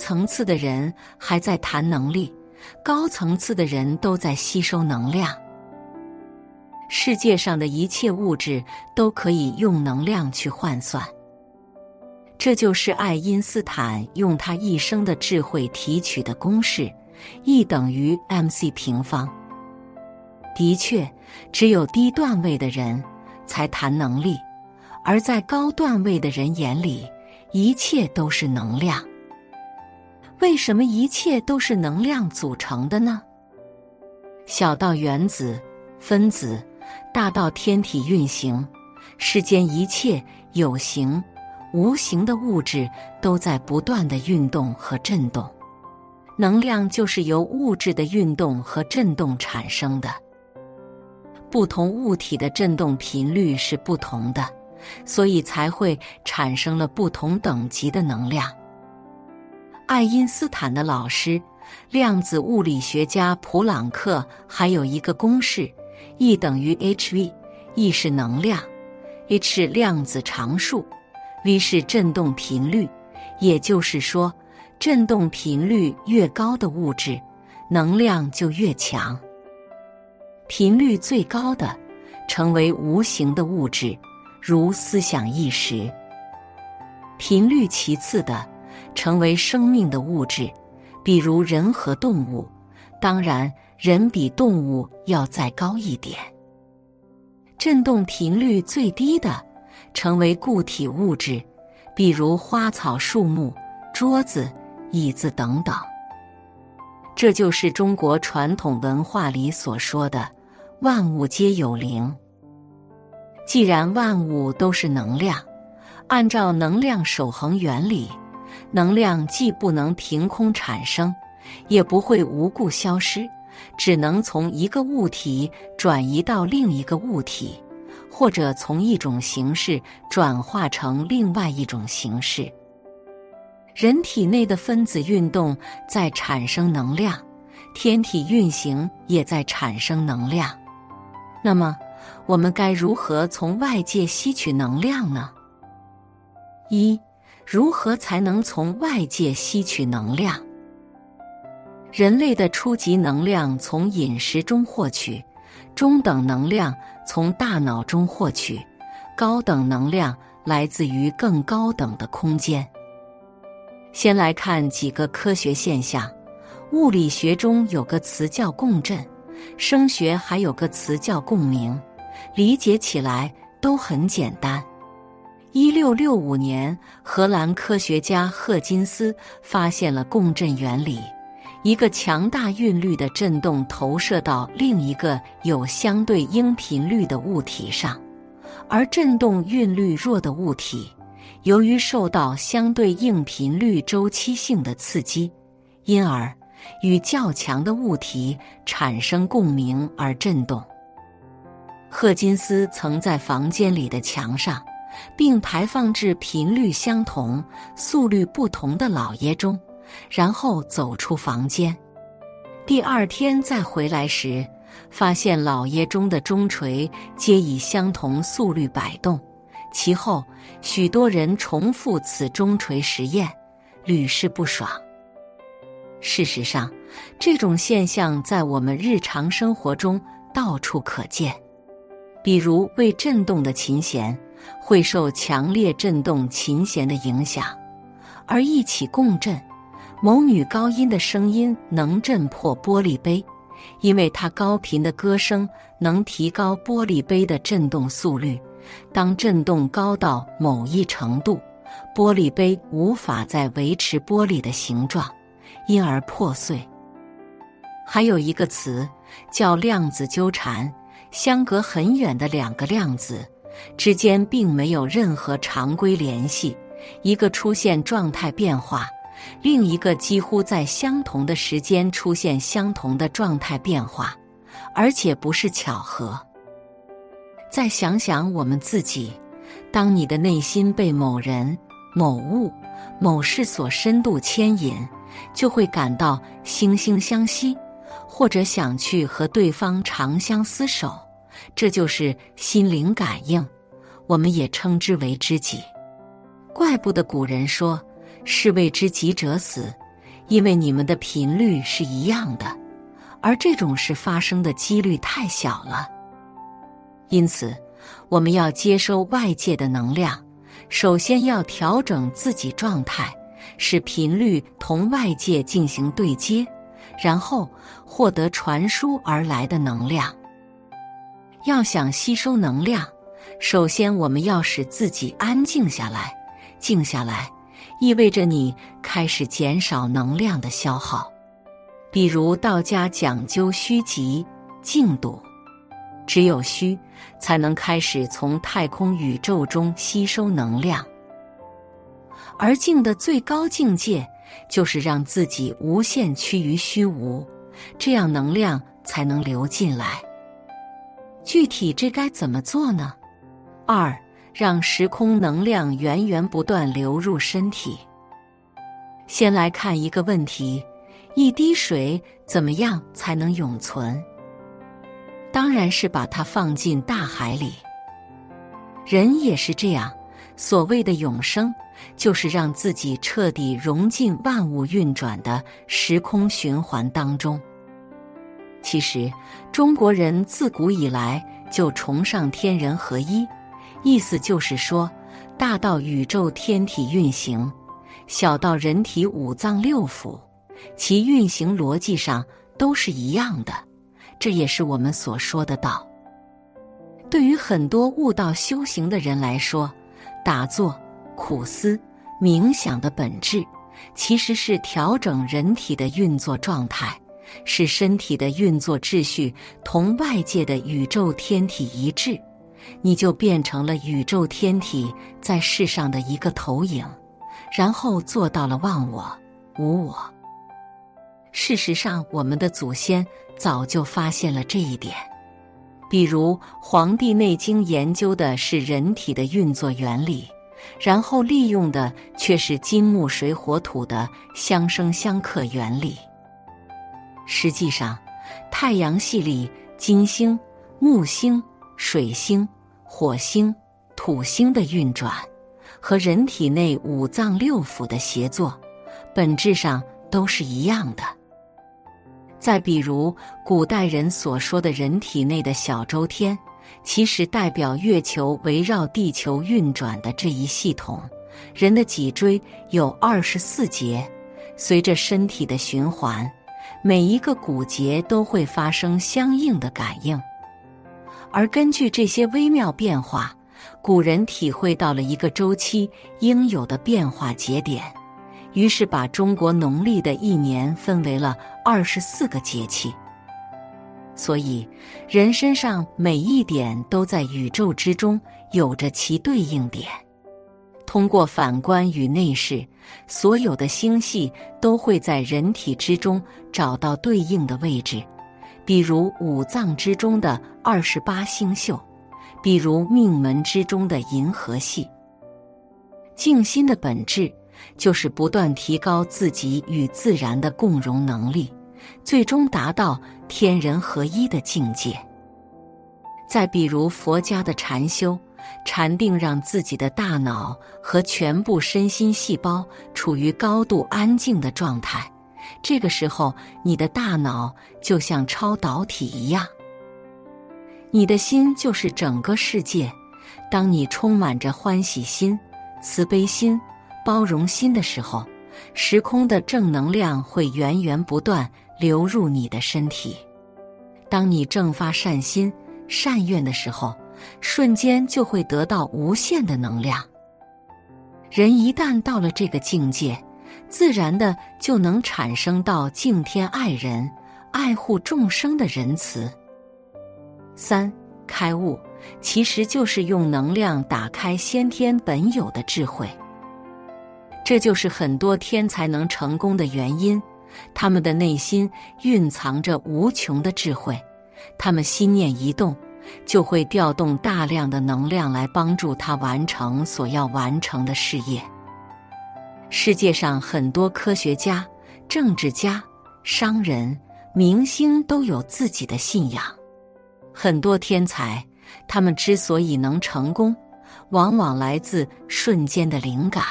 层次的人还在谈能力，高层次的人都在吸收能量。世界上的一切物质都可以用能量去换算。这就是爱因斯坦用他一生的智慧提取的公式，E 等于 mc 平方。的确，只有低段位的人才谈能力，而在高段位的人眼里，一切都是能量。为什么一切都是能量组成的呢？小到原子、分子，大到天体运行，世间一切有形。无形的物质都在不断的运动和震动，能量就是由物质的运动和震动产生的。不同物体的振动频率是不同的，所以才会产生了不同等级的能量。爱因斯坦的老师，量子物理学家普朗克还有一个公式：E 等于 hv，E 是能量，h 是量子常数。v 是振动频率，也就是说，振动频率越高的物质，能量就越强。频率最高的，成为无形的物质，如思想意识；频率其次的，成为生命的物质，比如人和动物。当然，人比动物要再高一点。振动频率最低的。成为固体物质，比如花草树木、桌子、椅子等等。这就是中国传统文化里所说的“万物皆有灵”。既然万物都是能量，按照能量守恒原理，能量既不能凭空产生，也不会无故消失，只能从一个物体转移到另一个物体。或者从一种形式转化成另外一种形式。人体内的分子运动在产生能量，天体运行也在产生能量。那么，我们该如何从外界吸取能量呢？一，如何才能从外界吸取能量？人类的初级能量从饮食中获取。中等能量从大脑中获取，高等能量来自于更高等的空间。先来看几个科学现象：物理学中有个词叫共振，声学还有个词叫共鸣，理解起来都很简单。一六六五年，荷兰科学家赫金斯发现了共振原理。一个强大韵律的振动投射到另一个有相对应频率的物体上，而振动韵律弱的物体，由于受到相对应频率周期性的刺激，因而与较强的物体产生共鸣而振动。赫金斯曾在房间里的墙上，并排放至频率相同、速率不同的老爷中。然后走出房间，第二天再回来时，发现老爷中的钟锤皆以相同速率摆动。其后，许多人重复此钟锤实验，屡试不爽。事实上，这种现象在我们日常生活中到处可见。比如，未振动的琴弦会受强烈振动琴弦的影响，而一起共振。某女高音的声音能震破玻璃杯，因为她高频的歌声能提高玻璃杯的振动速率。当振动高到某一程度，玻璃杯无法再维持玻璃的形状，因而破碎。还有一个词叫量子纠缠，相隔很远的两个量子之间并没有任何常规联系，一个出现状态变化。另一个几乎在相同的时间出现相同的状态变化，而且不是巧合。再想想我们自己，当你的内心被某人、某物、某事所深度牵引，就会感到惺惺相惜，或者想去和对方长相厮守。这就是心灵感应，我们也称之为知己。怪不得古人说。是谓知己者死，因为你们的频率是一样的，而这种事发生的几率太小了。因此，我们要接收外界的能量，首先要调整自己状态，使频率同外界进行对接，然后获得传输而来的能量。要想吸收能量，首先我们要使自己安静下来。静下来，意味着你开始减少能量的消耗。比如道家讲究虚极静笃，只有虚，才能开始从太空宇宙中吸收能量。而静的最高境界，就是让自己无限趋于虚无，这样能量才能流进来。具体这该怎么做呢？二，让时空能量源源不断流入身体。先来看一个问题：一滴水怎么样才能永存？当然是把它放进大海里。人也是这样，所谓的永生，就是让自己彻底融进万物运转的时空循环当中。其实，中国人自古以来就崇尚天人合一，意思就是说，大到宇宙天体运行，小到人体五脏六腑，其运行逻辑上都是一样的。这也是我们所说的道。对于很多悟道修行的人来说，打坐、苦思、冥想的本质，其实是调整人体的运作状态。使身体的运作秩序同外界的宇宙天体一致，你就变成了宇宙天体在世上的一个投影，然后做到了忘我、无我。事实上，我们的祖先早就发现了这一点。比如，《黄帝内经》研究的是人体的运作原理，然后利用的却是金木水火土的相生相克原理。实际上，太阳系里金星、木星、水星、火星、土星的运转，和人体内五脏六腑的协作，本质上都是一样的。再比如，古代人所说的人体内的小周天，其实代表月球围绕地球运转的这一系统。人的脊椎有二十四节，随着身体的循环。每一个骨节都会发生相应的感应，而根据这些微妙变化，古人体会到了一个周期应有的变化节点，于是把中国农历的一年分为了二十四个节气。所以，人身上每一点都在宇宙之中有着其对应点。通过反观与内视，所有的星系都会在人体之中找到对应的位置，比如五脏之中的二十八星宿，比如命门之中的银河系。静心的本质就是不断提高自己与自然的共融能力，最终达到天人合一的境界。再比如佛家的禅修。禅定让自己的大脑和全部身心细胞处于高度安静的状态，这个时候你的大脑就像超导体一样，你的心就是整个世界。当你充满着欢喜心、慈悲心、包容心的时候，时空的正能量会源源不断流入你的身体。当你正发善心、善愿的时候。瞬间就会得到无限的能量。人一旦到了这个境界，自然的就能产生到敬天爱人、爱护众生的仁慈。三开悟其实就是用能量打开先天本有的智慧，这就是很多天才能成功的原因。他们的内心蕴藏着无穷的智慧，他们心念一动。就会调动大量的能量来帮助他完成所要完成的事业。世界上很多科学家、政治家、商人、明星都有自己的信仰。很多天才，他们之所以能成功，往往来自瞬间的灵感。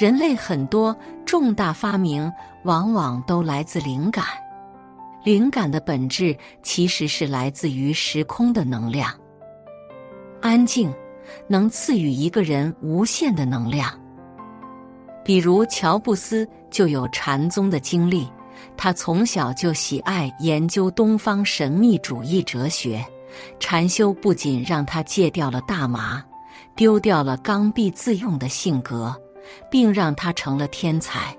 人类很多重大发明往往都来自灵感。灵感的本质其实是来自于时空的能量。安静能赐予一个人无限的能量。比如乔布斯就有禅宗的经历，他从小就喜爱研究东方神秘主义哲学。禅修不仅让他戒掉了大麻，丢掉了刚愎自用的性格，并让他成了天才。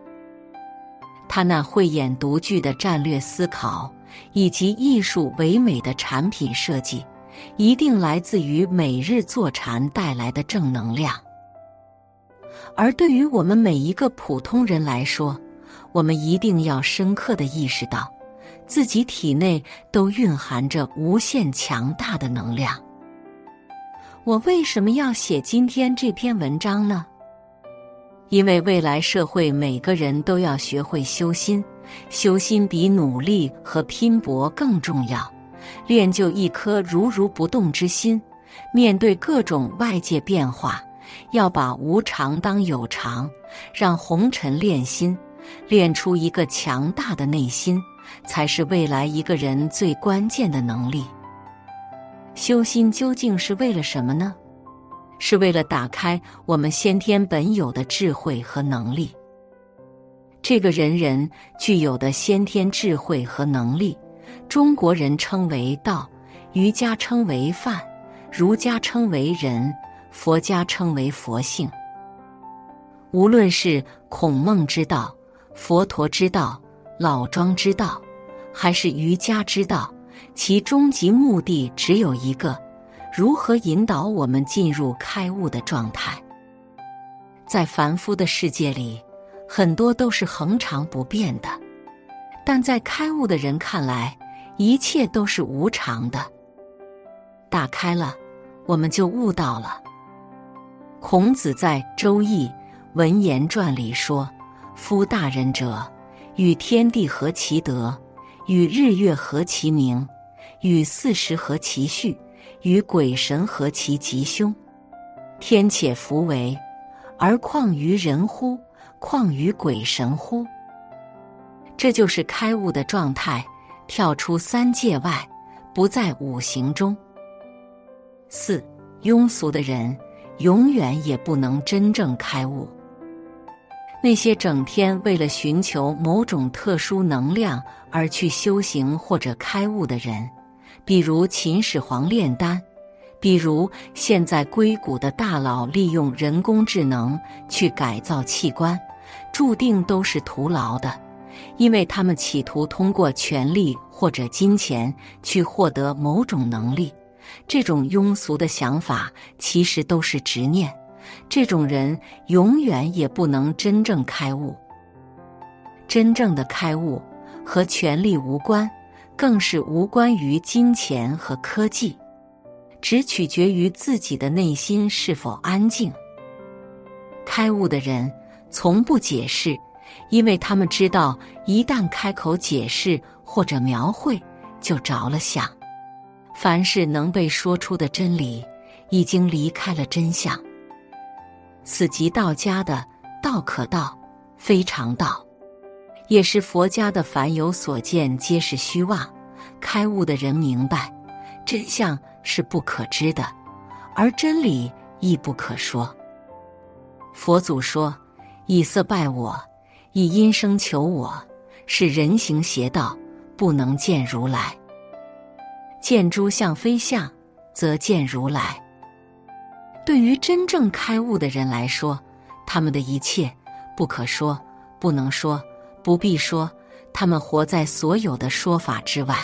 他那慧眼独具的战略思考，以及艺术唯美的产品设计，一定来自于每日坐禅带来的正能量。而对于我们每一个普通人来说，我们一定要深刻的意识到，自己体内都蕴含着无限强大的能量。我为什么要写今天这篇文章呢？因为未来社会每个人都要学会修心，修心比努力和拼搏更重要。练就一颗如如不动之心，面对各种外界变化。要把无常当有常，让红尘练心，练出一个强大的内心，才是未来一个人最关键的能力。修心究竟是为了什么呢？是为了打开我们先天本有的智慧和能力。这个人人具有的先天智慧和能力，中国人称为道，瑜伽称为范，儒家称为仁。佛家称为佛性。无论是孔孟之道、佛陀之道、老庄之道，还是瑜伽之道，其终极目的只有一个：如何引导我们进入开悟的状态。在凡夫的世界里，很多都是恒常不变的；但在开悟的人看来，一切都是无常的。打开了，我们就悟到了。孔子在《周易·文言传》里说：“夫大人者，与天地合其德，与日月合其明，与四时合其序，与鬼神合其吉凶。天且弗为，而况于人乎？况于鬼神乎？”这就是开悟的状态，跳出三界外，不在五行中。四庸俗的人。永远也不能真正开悟。那些整天为了寻求某种特殊能量而去修行或者开悟的人，比如秦始皇炼丹，比如现在硅谷的大佬利用人工智能去改造器官，注定都是徒劳的，因为他们企图通过权力或者金钱去获得某种能力。这种庸俗的想法其实都是执念，这种人永远也不能真正开悟。真正的开悟和权力无关，更是无关于金钱和科技，只取决于自己的内心是否安静。开悟的人从不解释，因为他们知道，一旦开口解释或者描绘，就着了相。凡是能被说出的真理，已经离开了真相。此即道家的“道可道，非常道”，也是佛家的“凡有所见，皆是虚妄”。开悟的人明白，真相是不可知的，而真理亦不可说。佛祖说：“以色拜我，以音声求我，是人行邪道，不能见如来。”见诸相非相，则见如来。对于真正开悟的人来说，他们的一切不可说、不能说、不必说，他们活在所有的说法之外。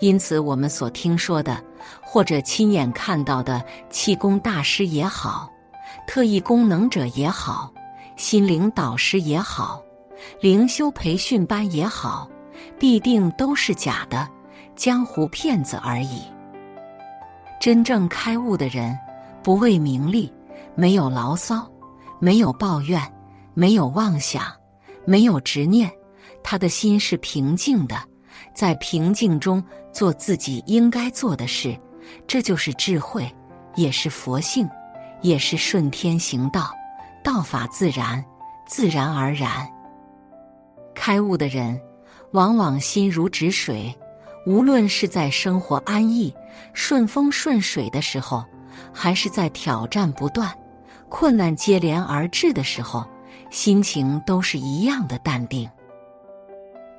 因此，我们所听说的，或者亲眼看到的气功大师也好，特异功能者也好，心灵导师也好，灵修培训班也好，必定都是假的。江湖骗子而已。真正开悟的人，不为名利，没有牢骚，没有抱怨，没有妄想，没有执念。他的心是平静的，在平静中做自己应该做的事。这就是智慧，也是佛性，也是顺天行道，道法自然，自然而然。开悟的人，往往心如止水，无论是在生活安逸、顺风顺水的时候，还是在挑战不断、困难接连而至的时候，心情都是一样的淡定。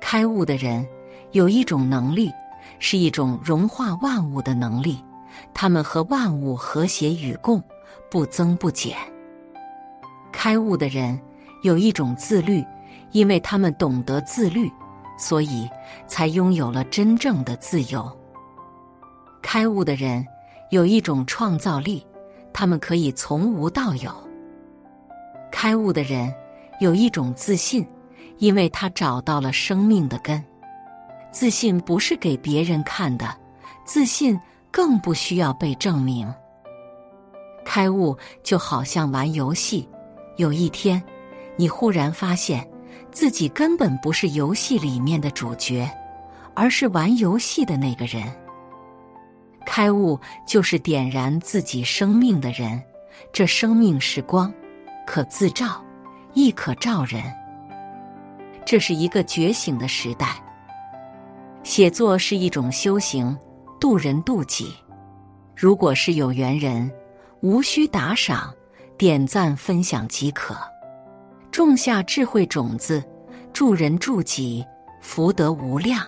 开悟的人有一种能力，是一种融化万物的能力，他们和万物和谐与共，不增不减。开悟的人有一种自律，因为他们懂得自律，所以才拥有了真正的自由。开悟的人有一种创造力，他们可以从无到有。开悟的人有一种自信。因为他找到了生命的根，自信不是给别人看的，自信更不需要被证明。开悟就好像玩游戏，有一天，你忽然发现自己根本不是游戏里面的主角，而是玩游戏的那个人。开悟就是点燃自己生命的人，这生命是光，可自照，亦可照人。这是一个觉醒的时代。写作是一种修行，渡人渡己。如果是有缘人，无需打赏、点赞、分享即可。种下智慧种子，助人助己，福德无量。